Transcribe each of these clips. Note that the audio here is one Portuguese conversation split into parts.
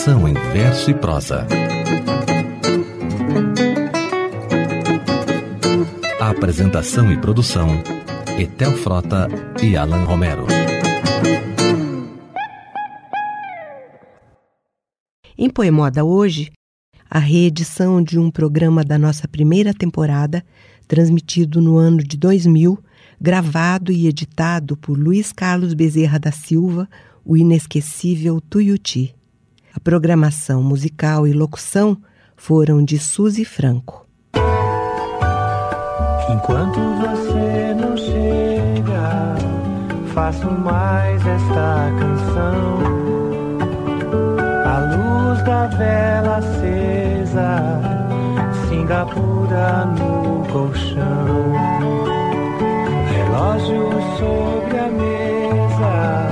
Educação em verso e prosa. Apresentação e produção: Etel Frota e Alan Romero. Em Poemoda hoje, a reedição de um programa da nossa primeira temporada, transmitido no ano de 2000, gravado e editado por Luiz Carlos Bezerra da Silva, o inesquecível Tuiuti. A programação musical e locução foram de Suzy Franco. Enquanto você não chega, faço mais esta canção. A luz da vela acesa, Singapura no colchão. Relógio sobre a mesa,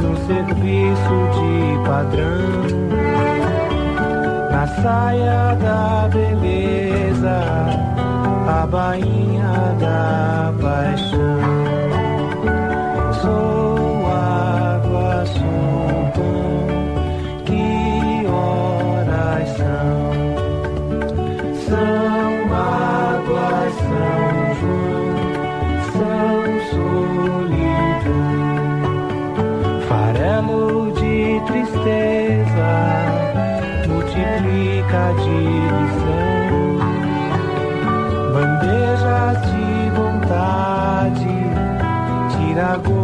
no serviço de padrão. Na saia da beleza, a bainha da paixão. Multiplica a divisão. Bandejas de vontade, tira gosto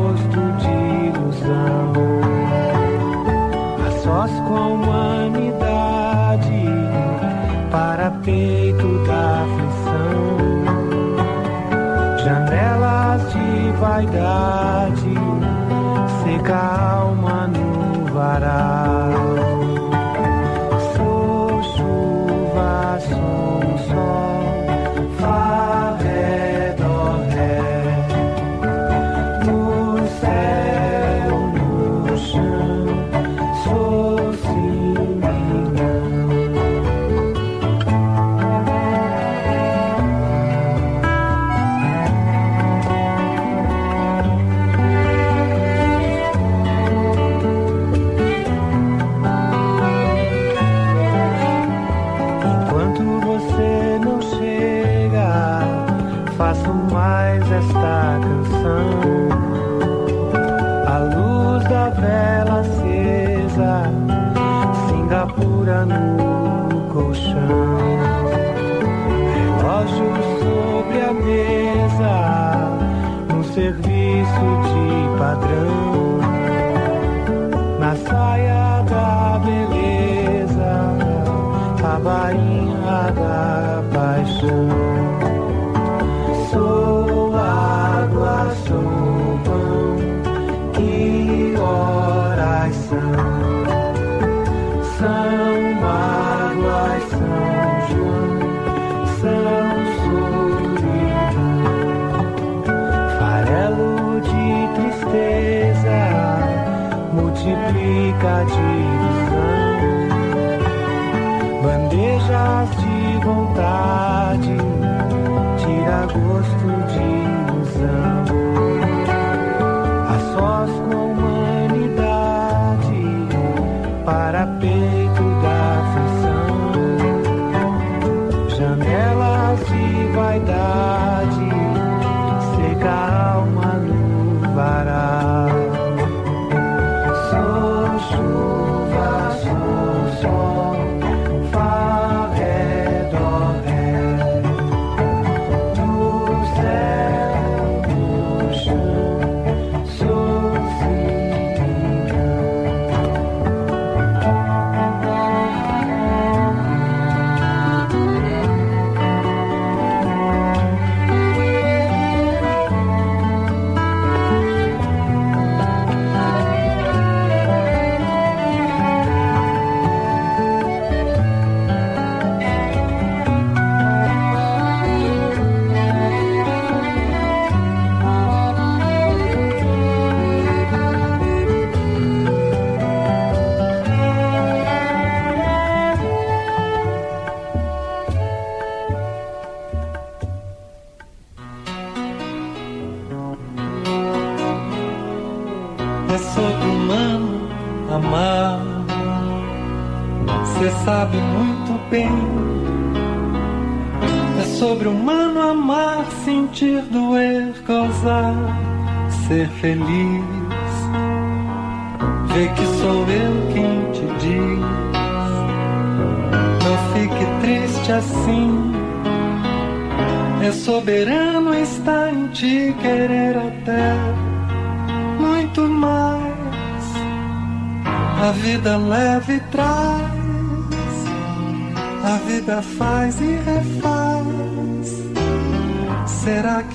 serviço de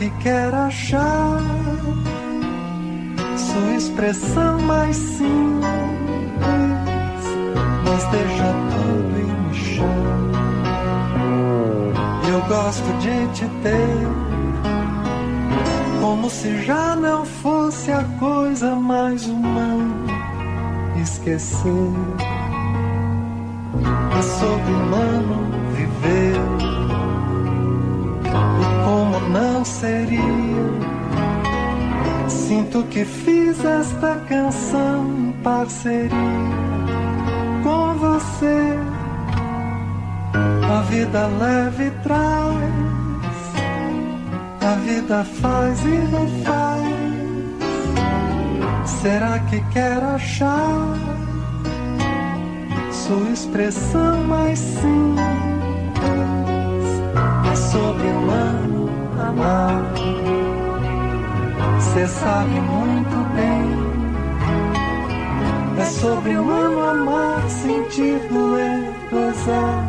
que quer achar sua expressão mais simples? Mas deixa tudo e me chama. Eu gosto de te ter, como se já não fosse a coisa mais humana esquecer. É sobre-humano viver. Não seria? Sinto que fiz esta canção em parceria com você. A vida leva e traz, a vida faz e refaz. Será que quer achar sua expressão mais simples? É sobre humano amar. Cê sabe muito bem. É sobre humano amar, sentir, doer, gozar,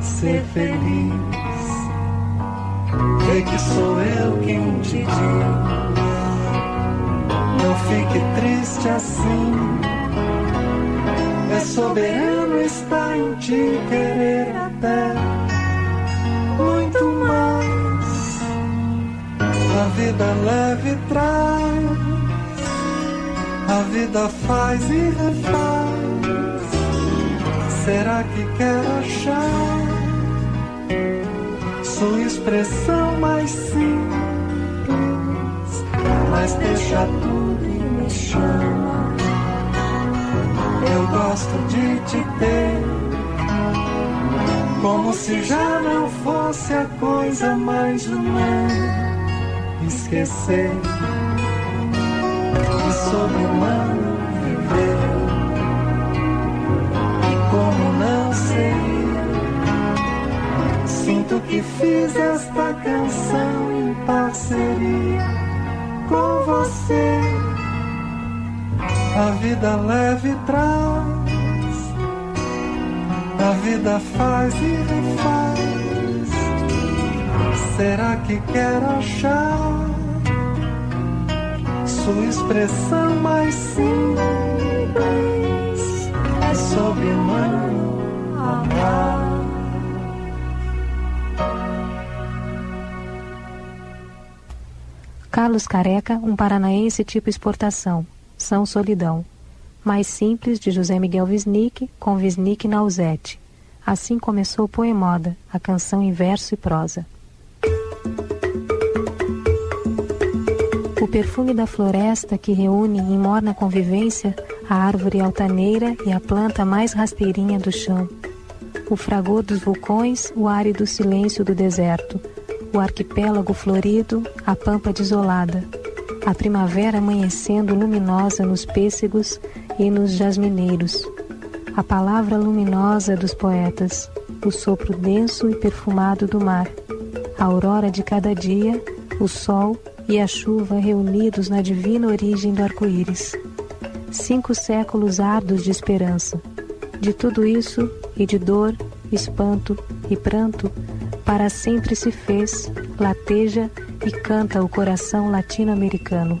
ser feliz. Vê que sou eu quem te diz. Não fique triste assim. É soberano, está em ti querer até vida leva e traz, a vida faz e refaz. Será que quer achar sua expressão mais simples? Mas deixa tudo e me chama. Eu gosto de te ter, como se já não fosse a coisa mais humana. Esquecer que sobre humano viver. E como não seria, sinto que fiz esta canção em parceria com você. A vida leva e traz, a vida faz e refaz. Será que quer achar sua expressão mais simples? É sobre humano amar. Carlos Careca, um paranaense tipo exportação. São Solidão. Mais simples, de José Miguel Wisnik, com Wisnik na Uzete. Assim começou Poemoda, a canção em verso e prosa. O perfume da floresta que reúne em morna convivência a árvore altaneira e a planta mais rasteirinha do chão. O fragor dos vulcões, o árido silêncio do deserto, o arquipélago florido, a pampa desolada, a primavera amanhecendo luminosa nos pêssegos e nos jasmineiros, a palavra luminosa dos poetas, o sopro denso e perfumado do mar, a aurora de cada dia, o sol e a chuva reunidos na divina origem do arco-íris. Cinco séculos árduos de esperança. De tudo isso, e de dor, espanto e pranto, para sempre se fez, lateja e canta o coração latino-americano.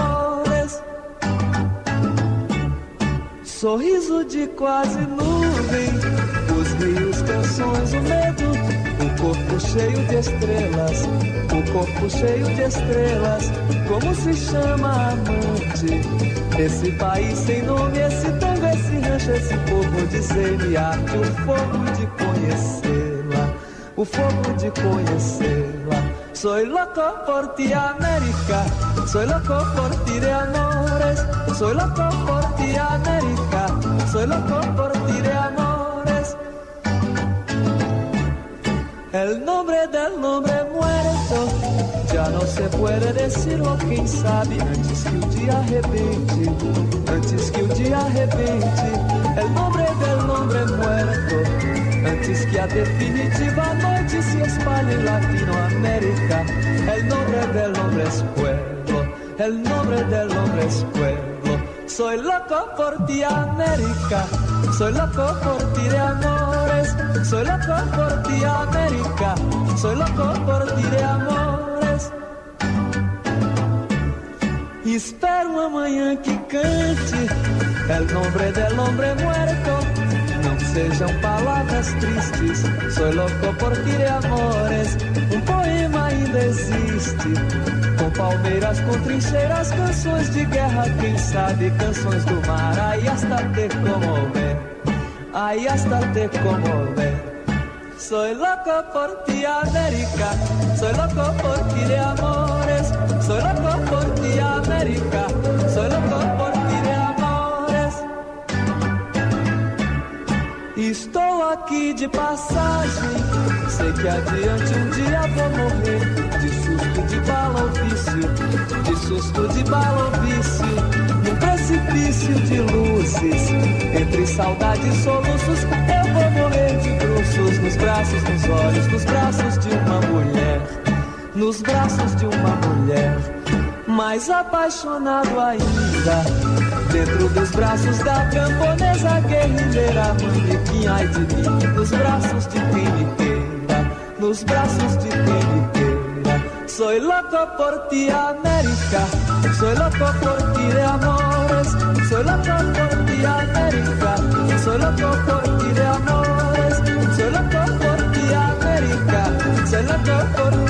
Sorriso de quase nuvem, os rios, canções, o medo, o corpo cheio de estrelas, o corpo cheio de estrelas, como se chama amante? Esse país sem nome, esse tango, esse rancho, esse povo de semiarte, o fogo de conhecê-la, o fogo de conhecê-la. Soy loco por ti, América. Soy loco por ti de amores. Soy loco por ti, América. Ti de amores. El nombre del nombre muerto ya no se puede decirlo, quem sabe antes que o dia arrebente, antes que o dia arrebente. El nombre del nombre muerto antes que a definitiva noche se espalhe en Latinoamérica. El nombre del hombre es pueblo, el nombre del hombre es pueblo. Soy loco por ti, América. Soy loco por ti de amores. Soy loco por ti, América. Soy loco por ti de amores. Espero amanhã que cante el nombre del hombre muerto sejam palavras tristes. Sou louco por ti de amores. Um poema ainda existe. Palmeiras, com trincheiras, canções de guerra, quem sabe canções do mar. Aí hasta te comover, aí hasta te comover. Soy loco por ti, América. Soy loco por ti de amores. Soy loco por ti, América. Soy loco por Estou aqui de passagem. Sei que adiante um dia vou morrer. De susto de bala ou vício. De susto de bala ou vício. Num precipício de luzes. Entre saudade e soluços. Eu vou morrer de bruços. Nos braços, nos olhos, nos braços de uma mulher. Nos braços de uma mulher. Mais apaixonado ainda Dentro dos braços da camponesa guerrilheira Manequim, ai de mim Nos braços de quem me Nos braços de queira Soy loco por ti, América. Soy loco por ti de amores. Soy loco por ti, América. Soy loco por ti de amores. Soy loco por ti, América. Soy loco por ti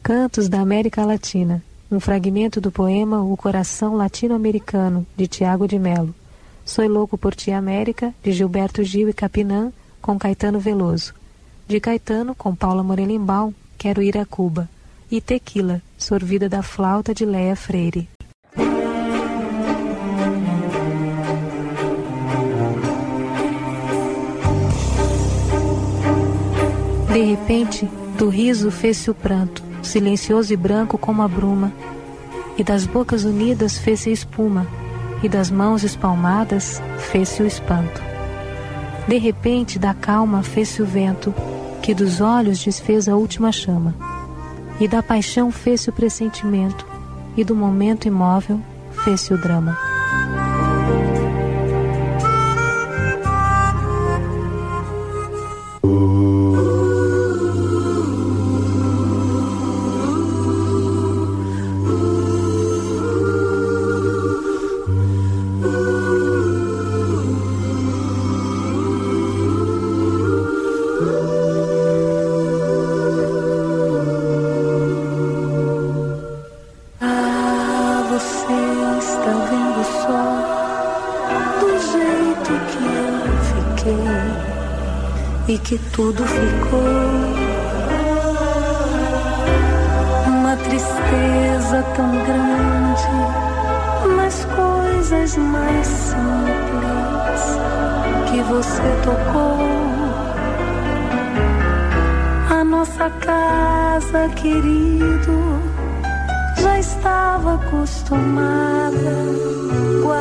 Cantos da América Latina. Um fragmento do poema O Coração Latino-Americano, de Tiago de Melo. Sou Louco por Ti América, de Gilberto Gil e Capinã, com Caetano Veloso. De Caetano, com Paula Morelimbal, Quero Ir a Cuba. E Tequila, sorvida da flauta de Leia Freire. Repente, do riso fez-se o pranto, silencioso e branco como a bruma, e das bocas unidas fez-se espuma, e das mãos espalmadas fez-se o espanto. De repente, da calma fez-se o vento, que dos olhos desfez a última chama, e da paixão fez-se o pressentimento, e do momento imóvel fez-se o drama.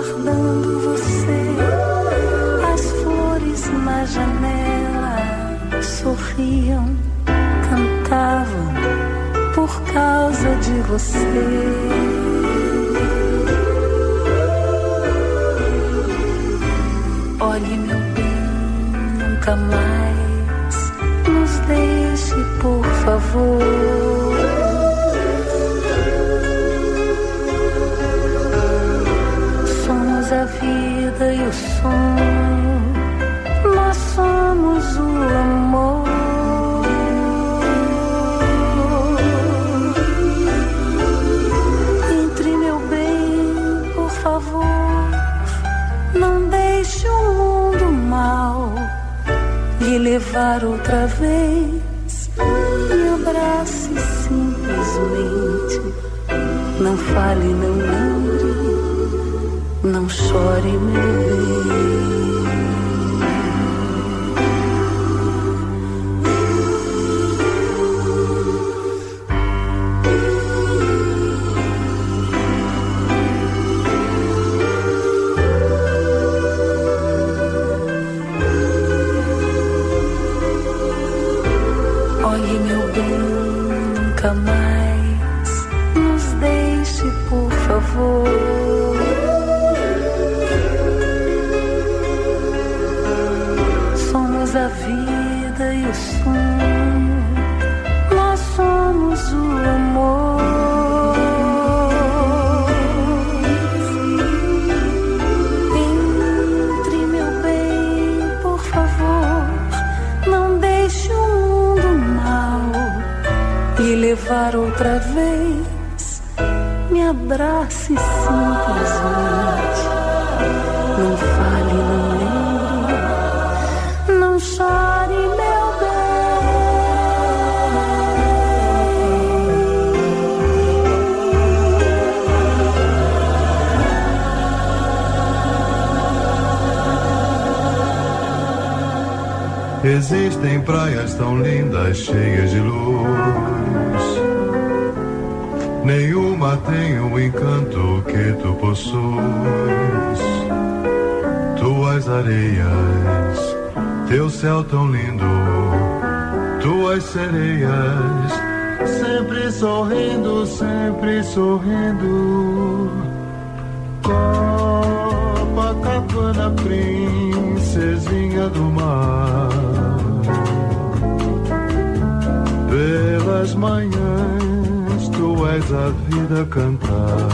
Guardando você, as flores na janela sorriam, cantavam por causa de você. Olhe, meu bem, nunca mais nos deixe, por favor. Vida e o sonho, nós somos o amor. levar outra vez. Me abrace simplesmente. Não fale, não lembre. Não chore, tão lindas, cheias de luz. Nenhuma tem o encanto que tu possuis. Tuas areias, teu céu tão lindo, tuas sereias, sempre sorrindo, sempre sorrindo. Copacabana, princesinha do mar Pelas manhãs tu és a vida cantar.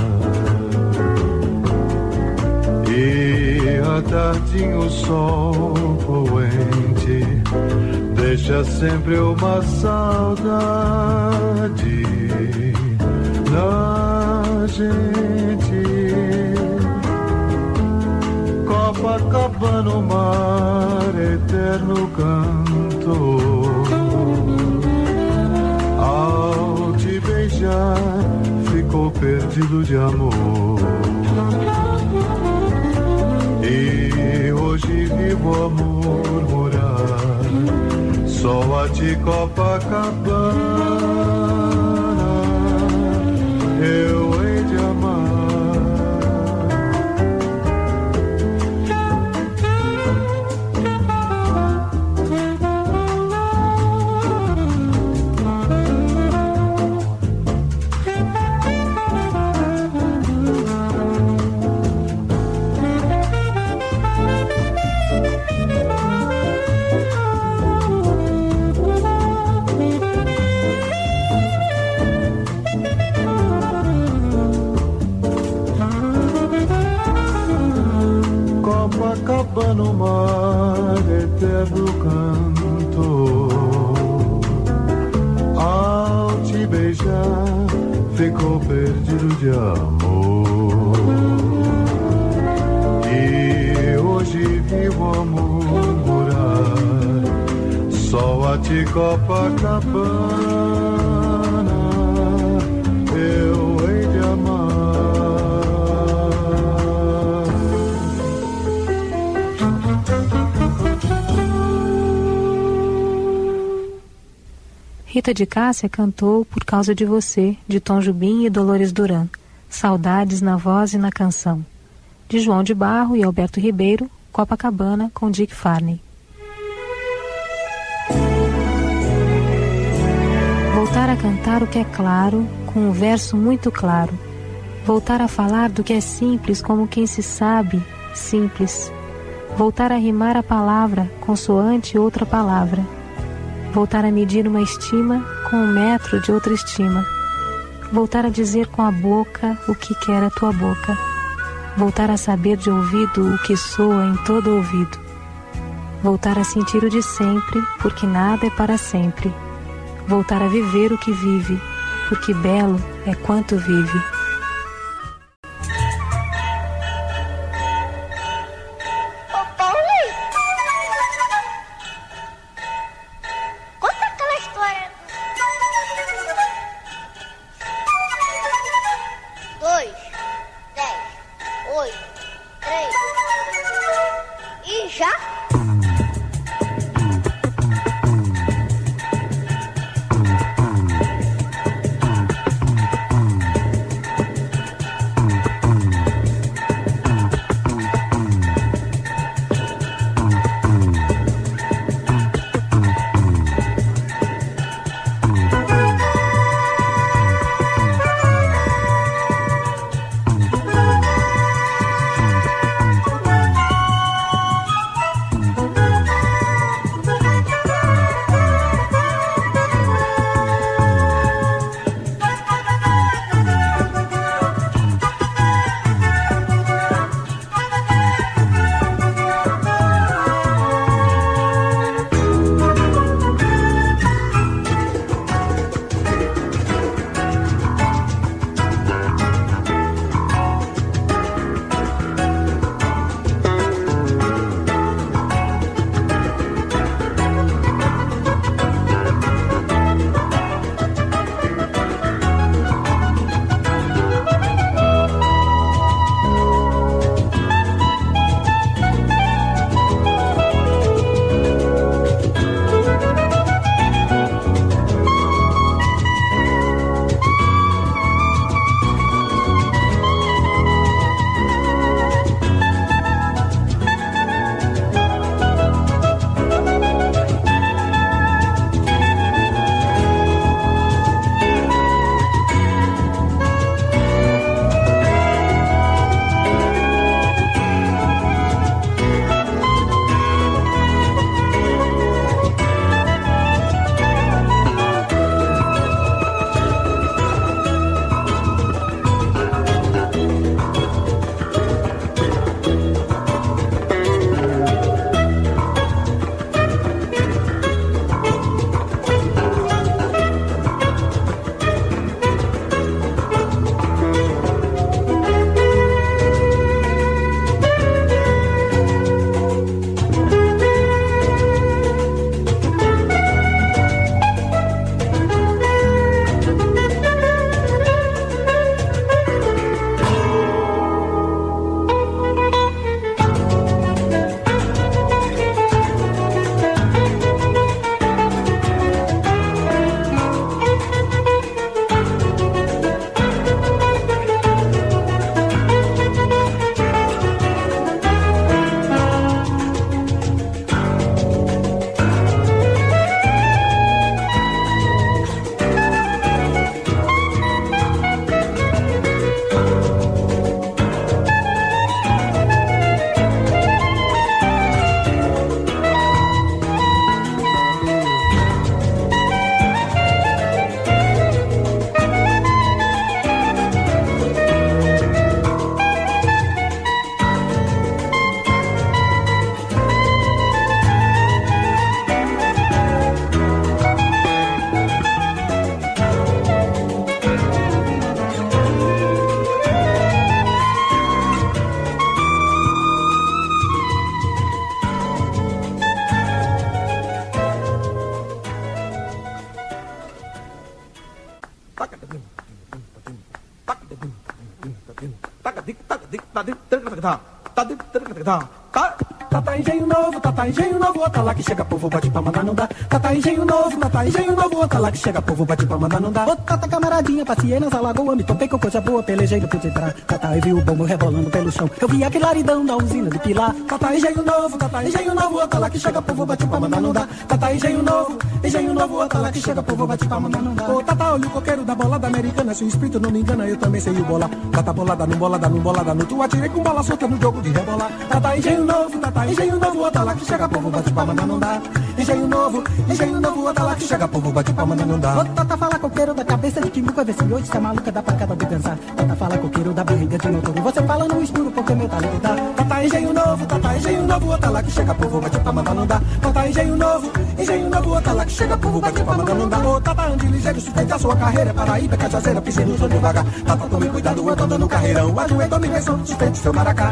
E a tarde o sol poente deixa sempre uma saudade na gente. Copacabana, o mar, eterno perdido de amor. E hoje vivo a murmurar, só a ti Copacabana, de amor. E hoje vivo a murmurar, só a ti Copacabana, Rita de Cássia cantou Por Causa de Você, de Tom Jubim e Dolores Duran. Saudades na voz e na canção. De João de Barro e Alberto Ribeiro, Copacabana, com Dick Farney. Voltar a cantar o que é claro, com um verso muito claro. Voltar a falar do que é simples, como quem se sabe, simples. Voltar a rimar a palavra, consoante outra palavra voltar a medir uma estima com um metro de outra estima, voltar a dizer com a boca o que quer a tua boca, voltar a saber de ouvido o que soa em todo ouvido, voltar a sentir o de sempre, porque nada é para sempre, voltar a viver o que vive, porque belo é quanto vive. Tata engenho novo, outra lá que chega povo bate pra mandar não dá. Ô tata camaradinha, passei nas alagoas, me topei com coisa boa, pelejei no pude entrar. Tata eu vi o bombo rebolando pelo chão, eu vi a claridão da usina de pilar. Tata engenho novo, tata engenho novo, outra lá que chega povo bate pra mandar não dá. Tata engenho novo, engenho novo, outra lá que chega povo bate pra mandar não dá. Ô tata olha o coqueiro da bolada americana, se o espírito não me engana, eu também sei o bola. Tata bolada no bolada no bolada no tu atirei com bola solta no jogo de rebolar. Tata engenho novo, tata engenho novo, outra lá que chega povo bate palma, não dá. Engenho novo, engenho novo, outra lá que chega povo bate palma, não dá. Ô, tata fala coqueiro da cabeça de Kimbuca, vê se hoje se é maluca dá pra cada de pensar. Tata fala coqueiro da barriga de noturno, você fala no escuro porque meu talento dá. Tata engenho novo, tata engenho novo, outra lá que chega povo bate palma, não dá. Tata engenho novo, engenho novo, outra lá que chega povo bate palma, não dá. Ô, tata ande ligeiro, sustenta a sua carreira, Paraíba, cachaceira, pise no som devagar. Tata tome cuidado, eu tô dando carreirão, ajoelho, tome invenção, sustente seu maracá.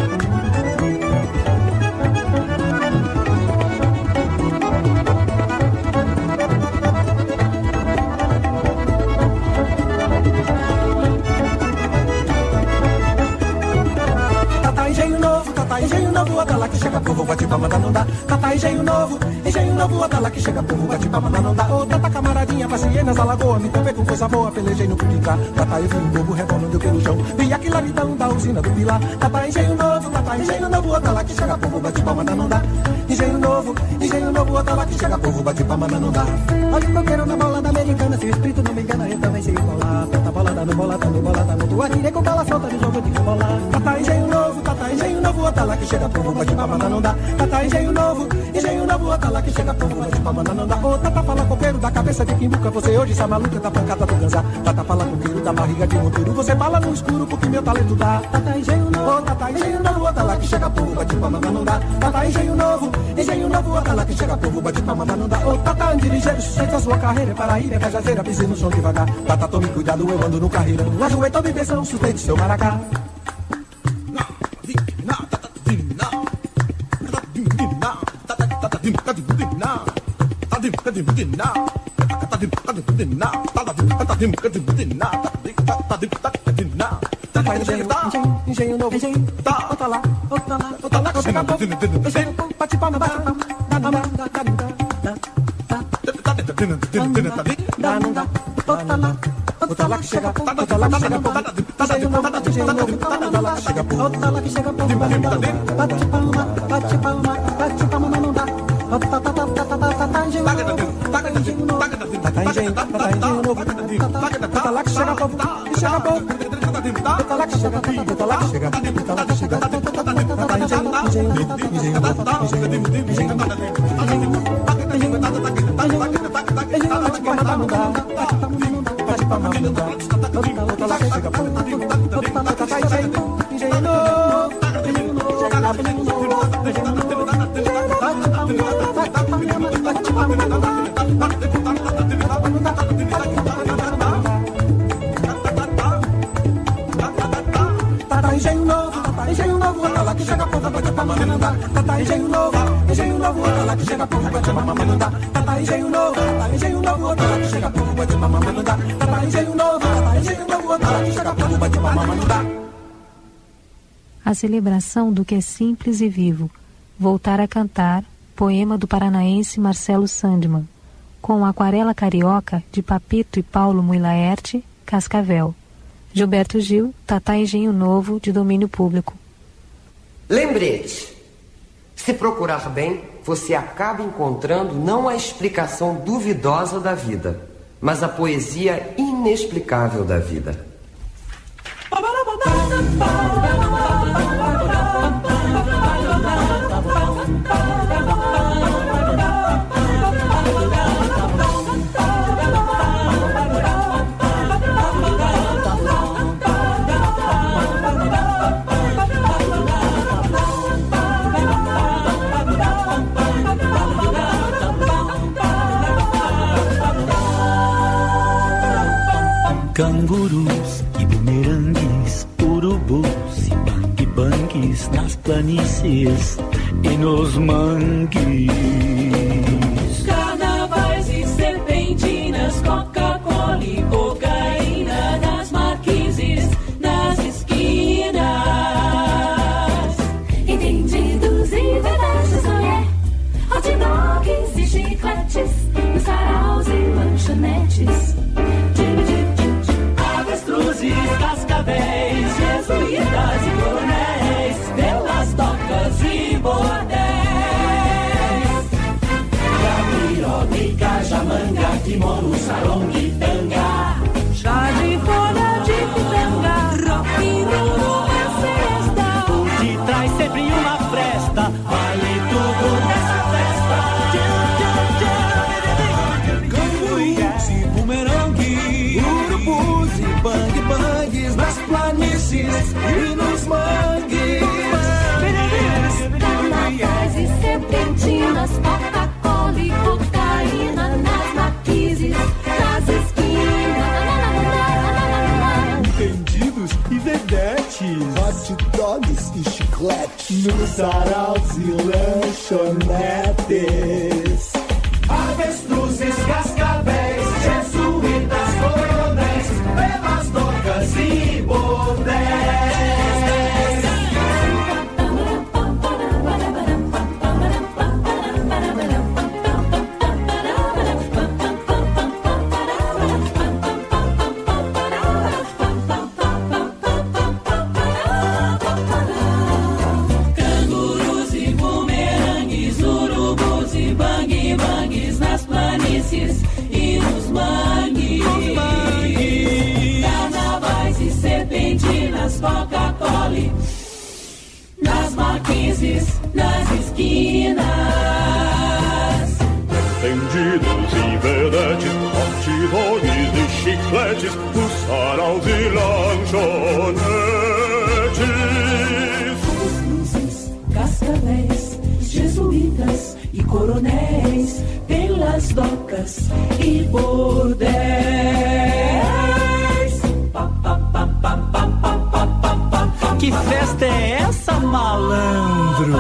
Novo, engenho novo, outra lá que chega povo, bate pra mandar não dá. Ô, tata camaradinha, passei nas alagoas, me topei com coisa boa, pelejei no Pipicá. Tata eu vi um bobo rebolando pelo chão, vi a claridão da usina do Pilar. Tata engenho novo, tata engenho novo, outra lá que chega povo, bate pra mandar não dá. Engenho novo, engenho novo, outra lá que chega povo, bate pra mandar não dá. Olha o coqueiro na bola da americana, se o espírito não me engana, eu também sei bolar. Tata bolada no bolada no bolada no tu atirei com bola solta no jogo de rebolar. Tata engenho outra lá que chega povo, bate mandar não dá. Tata engenho novo, engenho novo, outra lá que chega povo, bate mandar não dá. Ô, tata fala coqueiro da cabeça de Kimbuca, você hoje está maluca da pancada do ganzá. Tata fala coqueiro da barriga de monturo, você fala no escuro porque meu talento dá. Tata engenho novo, tata engenho novo, outra lá que chega povo, bate mandar não dá. Tata engenho novo, engenho novo, outra lá que chega povo, bate mandar não dá. Ô, tata ande ligeiro, sustenta a sua carreira, Paraíba, cajazeira, pise no chão devagar. Tata tome cuidado, eu ando no carreirão, ajoelho, tome pensão, sustente seu maracá. Bate palma, bate palma, tá lá chega, tá lá chega, tá lá chega, tá engenho, engenho, engenho novo, engenho novo, engenho novo, engenho novo, engenho novo, engenho novo, engenho novo, outra lá que chega engenho novo, engenho novo, outra lá que chega engenho novo, engenho novo, outra lá que chega. A celebração do que é simples e vivo. Voltar a cantar, poema do paranaense Marcelo Sandman, com aquarela carioca de Papito e Paulo Muilaerte, Cascavel. Gilberto Gil, Tatá Engenho Novo, de domínio público. Lembrete: se procurar bem, você acaba encontrando não a explicação duvidosa da vida, mas a poesia inexplicável da vida. Cangurus e bumerangues, urubus e bang-bangs nas planícies e nos mangues. Carnavais e serpentinas, Coca-Cola e cocaína nas marquises, nas esquinas. Entendidos e verdades, mulher, é? hot dogs e chicletes, nos saraus e lanchonetes. to start out the election man. E nos mangues. Carnavais e serpentinas, Coca-Cola nas marquises, nas esquinas. Entendidos e vedetes, hot dogs e chicletes, os saraus e lanchonetes. luzes, cascavéis, jesuítas e coronéis, pelas docas e bordéis. Pa, pa, pa, pa, pa, pa, pa, pa, pa, pa, Que festa é essa, malandro?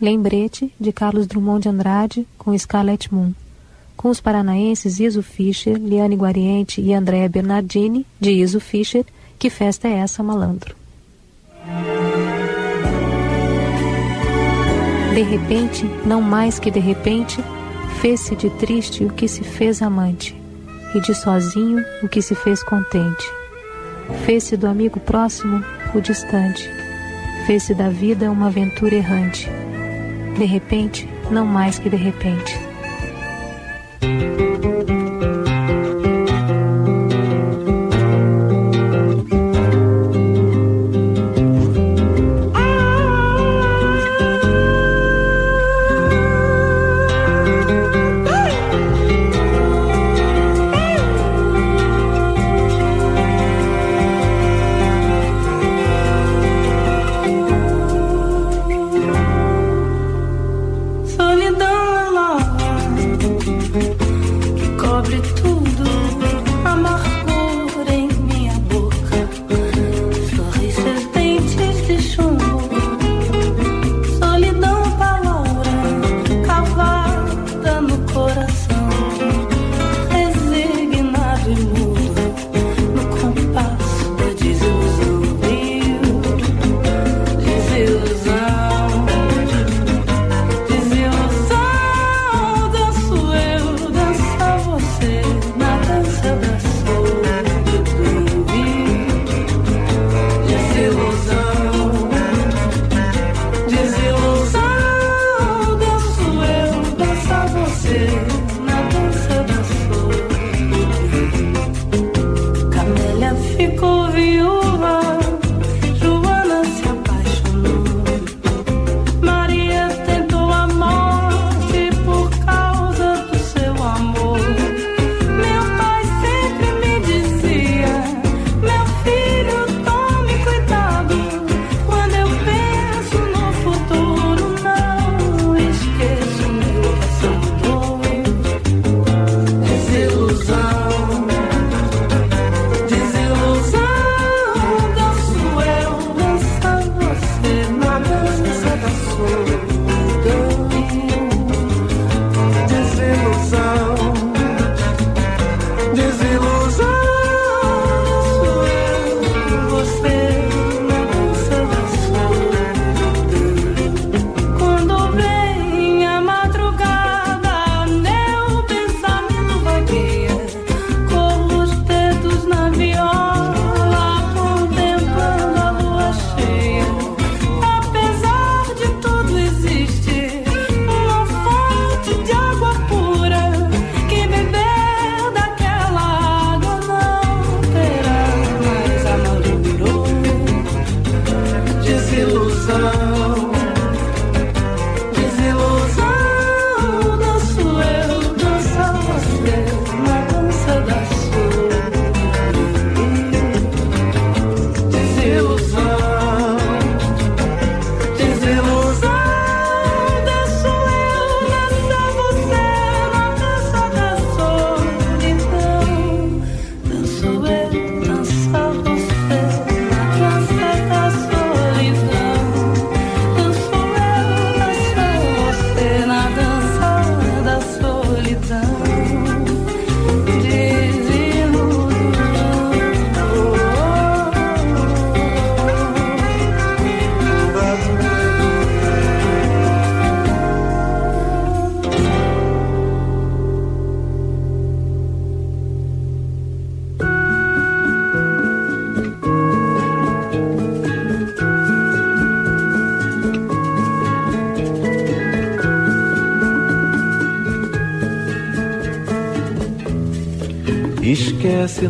Lembrete de Carlos Drummond de Andrade com Scarlet Moon. Com os paranaenses Iso Fischer, Liane Guariente e Andréa Bernardini, de Iso Fischer, que festa é essa, malandro? De repente, não mais que de repente, fez-se de triste o que se fez amante, e de sozinho o que se fez contente. Fez-se do amigo próximo o distante, fez-se da vida uma aventura errante. De repente, não mais que de repente.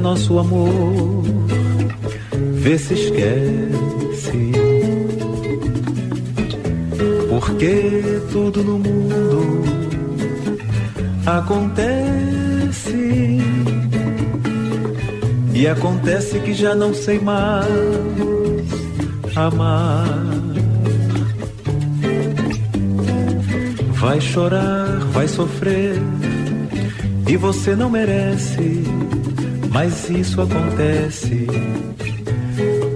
Nosso amor, vê se esquece. Porque tudo no mundo acontece. E acontece que já não sei mais amar. Vai chorar, vai sofrer, e você não merece, mas isso acontece.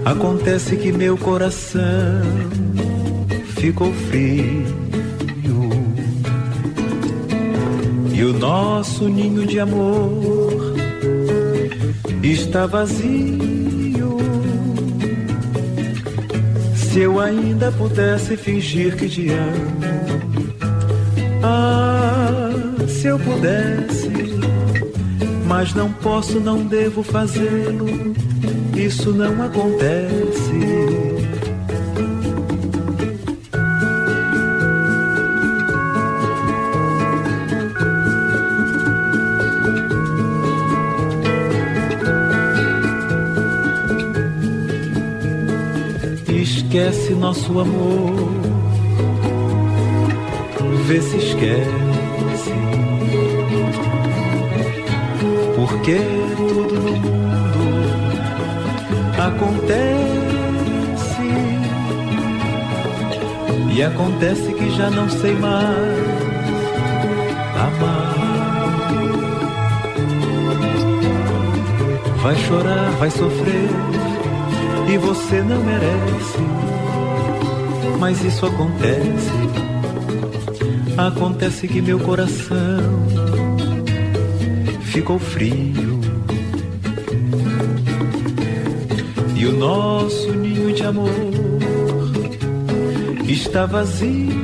Acontece que meu coração ficou frio. E o nosso ninho de amor está vazio. Se eu ainda pudesse fingir que te amo, ah, se eu pudesse, mas não posso, não devo fazê-lo. Isso não acontece. Esquece nosso amor, vê se esquece. Porque tudo no mundo acontece. E acontece que já não sei mais amar. Vai chorar, vai sofrer, e você não merece. Mas isso acontece. Acontece que meu coração ficou frio. E o nosso ninho de amor está vazio.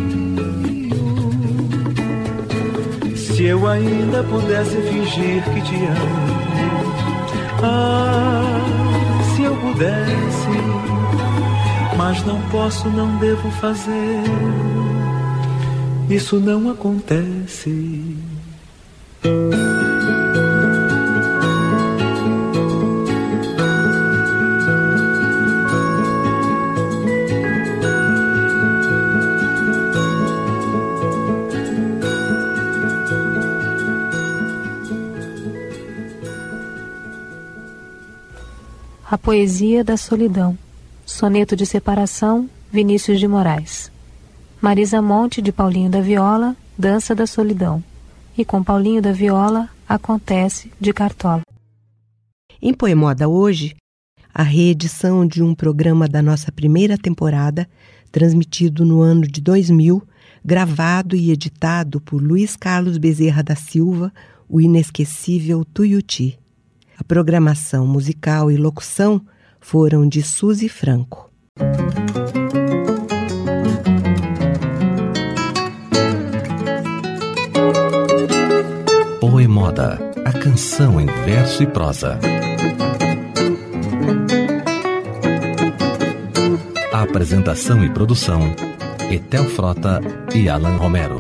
Se eu ainda pudesse fingir que te amo, ah, se eu pudesse, mas não posso, não devo fazer. Isso não acontece. A Poesia da Solidão. Soneto de Separação, Vinícius de Moraes. Marisa Monte, de Paulinho da Viola, Dança da Solidão. E com Paulinho da Viola, Acontece, de Cartola. Em Poemoda hoje, a reedição de um programa da nossa primeira temporada, transmitido no ano de 2000, gravado e editado por Luiz Carlos Bezerra da Silva, o inesquecível Tuiuti. A programação musical e locução foram de Suzy Franco. Poemoda, a canção em verso e prosa. A apresentação e produção, Etel Frota e Alan Romero.